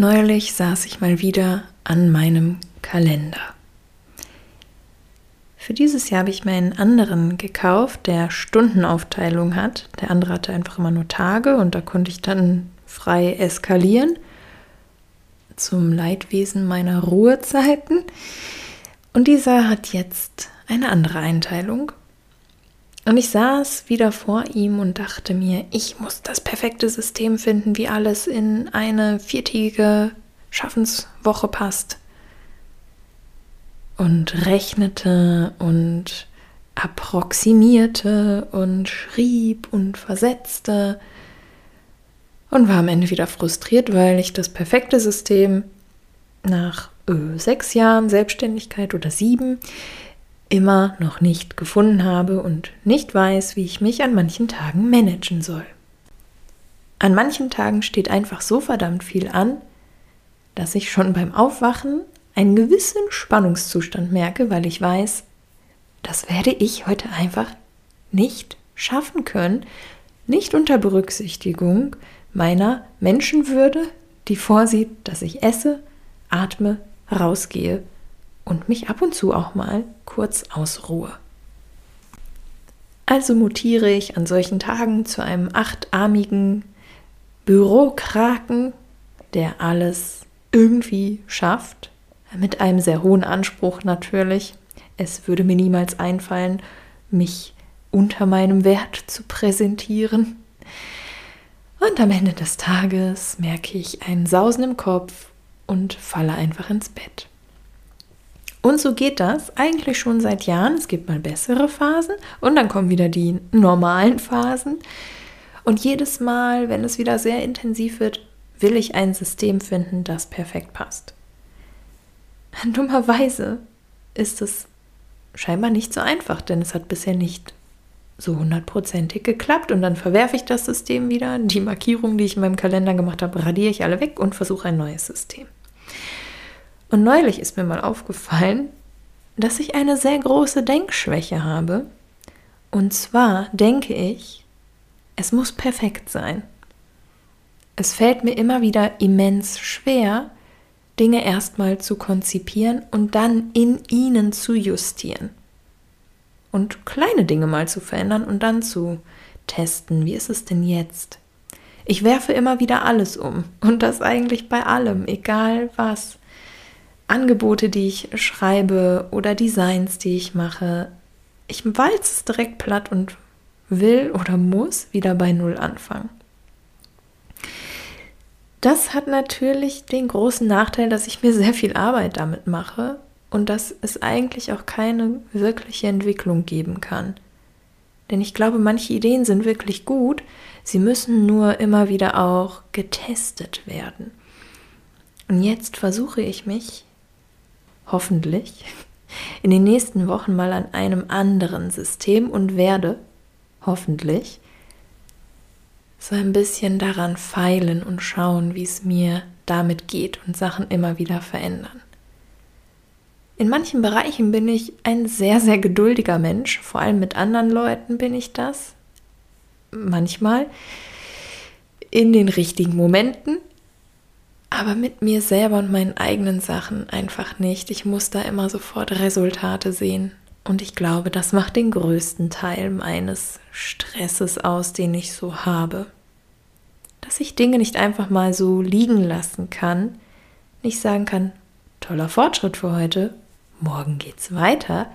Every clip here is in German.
neulich saß ich mal wieder an meinem Kalender. Für dieses Jahr habe ich mir einen anderen gekauft, der Stundenaufteilung hat. Der andere hatte einfach immer nur Tage und da konnte ich dann frei eskalieren zum Leidwesen meiner Ruhezeiten. Und dieser hat jetzt eine andere Einteilung. Und ich saß wieder vor ihm und dachte mir, ich muss das perfekte System finden, wie alles in eine viertägige Schaffenswoche passt. Und rechnete und approximierte und schrieb und versetzte und war am Ende wieder frustriert, weil ich das perfekte System nach öh, sechs Jahren Selbstständigkeit oder sieben immer noch nicht gefunden habe und nicht weiß, wie ich mich an manchen Tagen managen soll. An manchen Tagen steht einfach so verdammt viel an, dass ich schon beim Aufwachen einen gewissen Spannungszustand merke, weil ich weiß, das werde ich heute einfach nicht schaffen können, nicht unter Berücksichtigung meiner Menschenwürde, die vorsieht, dass ich esse, atme, rausgehe und mich ab und zu auch mal kurz ausruhe. Also mutiere ich an solchen Tagen zu einem achtarmigen Bürokraken, der alles irgendwie schafft, mit einem sehr hohen Anspruch natürlich. Es würde mir niemals einfallen, mich unter meinem Wert zu präsentieren. Und am Ende des Tages merke ich einen Sausen im Kopf und falle einfach ins Bett. Und so geht das eigentlich schon seit Jahren. Es gibt mal bessere Phasen und dann kommen wieder die normalen Phasen. Und jedes Mal, wenn es wieder sehr intensiv wird, will ich ein System finden, das perfekt passt. Dummerweise ist es scheinbar nicht so einfach, denn es hat bisher nicht so hundertprozentig geklappt. Und dann verwerfe ich das System wieder. Die Markierungen, die ich in meinem Kalender gemacht habe, radiere ich alle weg und versuche ein neues System. Und neulich ist mir mal aufgefallen, dass ich eine sehr große Denkschwäche habe. Und zwar denke ich, es muss perfekt sein. Es fällt mir immer wieder immens schwer, Dinge erstmal zu konzipieren und dann in ihnen zu justieren. Und kleine Dinge mal zu verändern und dann zu testen, wie ist es denn jetzt? Ich werfe immer wieder alles um und das eigentlich bei allem, egal was. Angebote, die ich schreibe oder Designs, die ich mache. Ich walze es direkt platt und will oder muss wieder bei Null anfangen. Das hat natürlich den großen Nachteil, dass ich mir sehr viel Arbeit damit mache und dass es eigentlich auch keine wirkliche Entwicklung geben kann. Denn ich glaube, manche Ideen sind wirklich gut, sie müssen nur immer wieder auch getestet werden. Und jetzt versuche ich mich hoffentlich in den nächsten Wochen mal an einem anderen System und werde hoffentlich so ein bisschen daran feilen und schauen, wie es mir damit geht und Sachen immer wieder verändern. In manchen Bereichen bin ich ein sehr, sehr geduldiger Mensch, vor allem mit anderen Leuten bin ich das. Manchmal in den richtigen Momenten aber mit mir selber und meinen eigenen Sachen einfach nicht. Ich muss da immer sofort Resultate sehen. Und ich glaube, das macht den größten Teil meines Stresses aus, den ich so habe. Dass ich Dinge nicht einfach mal so liegen lassen kann, nicht sagen kann, toller Fortschritt für heute, morgen geht's weiter,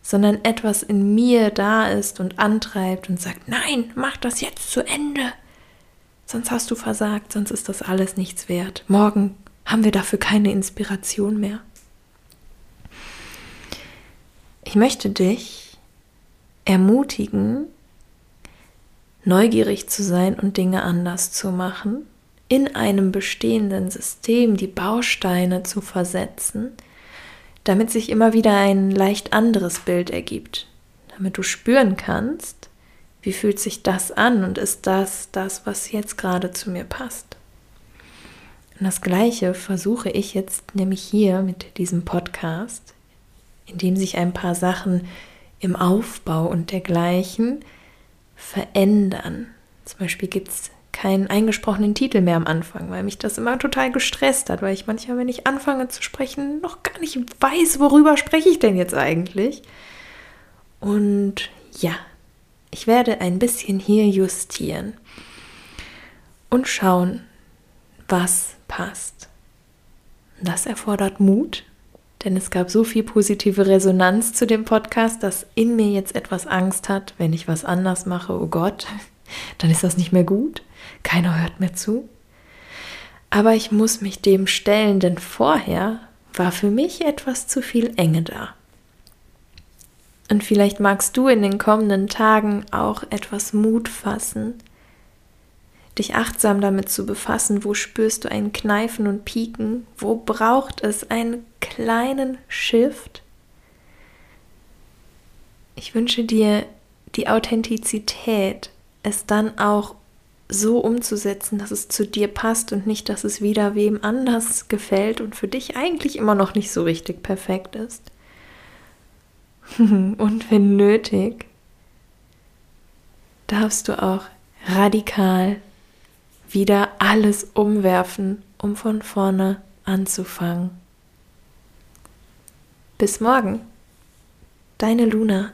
sondern etwas in mir da ist und antreibt und sagt, nein, mach das jetzt zu Ende sonst hast du versagt, sonst ist das alles nichts wert. Morgen haben wir dafür keine Inspiration mehr. Ich möchte dich ermutigen, neugierig zu sein und Dinge anders zu machen, in einem bestehenden System die Bausteine zu versetzen, damit sich immer wieder ein leicht anderes Bild ergibt, damit du spüren kannst, wie fühlt sich das an und ist das das, was jetzt gerade zu mir passt? Und das Gleiche versuche ich jetzt nämlich hier mit diesem Podcast, in dem sich ein paar Sachen im Aufbau und dergleichen verändern. Zum Beispiel gibt es keinen eingesprochenen Titel mehr am Anfang, weil mich das immer total gestresst hat, weil ich manchmal, wenn ich anfange zu sprechen, noch gar nicht weiß, worüber spreche ich denn jetzt eigentlich. Und ja, ich werde ein bisschen hier justieren und schauen, was passt. Das erfordert Mut, denn es gab so viel positive Resonanz zu dem Podcast, dass in mir jetzt etwas Angst hat, wenn ich was anders mache, oh Gott, dann ist das nicht mehr gut, keiner hört mehr zu. Aber ich muss mich dem stellen, denn vorher war für mich etwas zu viel Enge da. Und vielleicht magst du in den kommenden Tagen auch etwas Mut fassen, dich achtsam damit zu befassen, wo spürst du ein Kneifen und Pieken, wo braucht es einen kleinen Shift. Ich wünsche dir die Authentizität, es dann auch so umzusetzen, dass es zu dir passt und nicht, dass es wieder wem anders gefällt und für dich eigentlich immer noch nicht so richtig perfekt ist. und wenn nötig, darfst du auch radikal wieder alles umwerfen, um von vorne anzufangen. Bis morgen, deine Luna.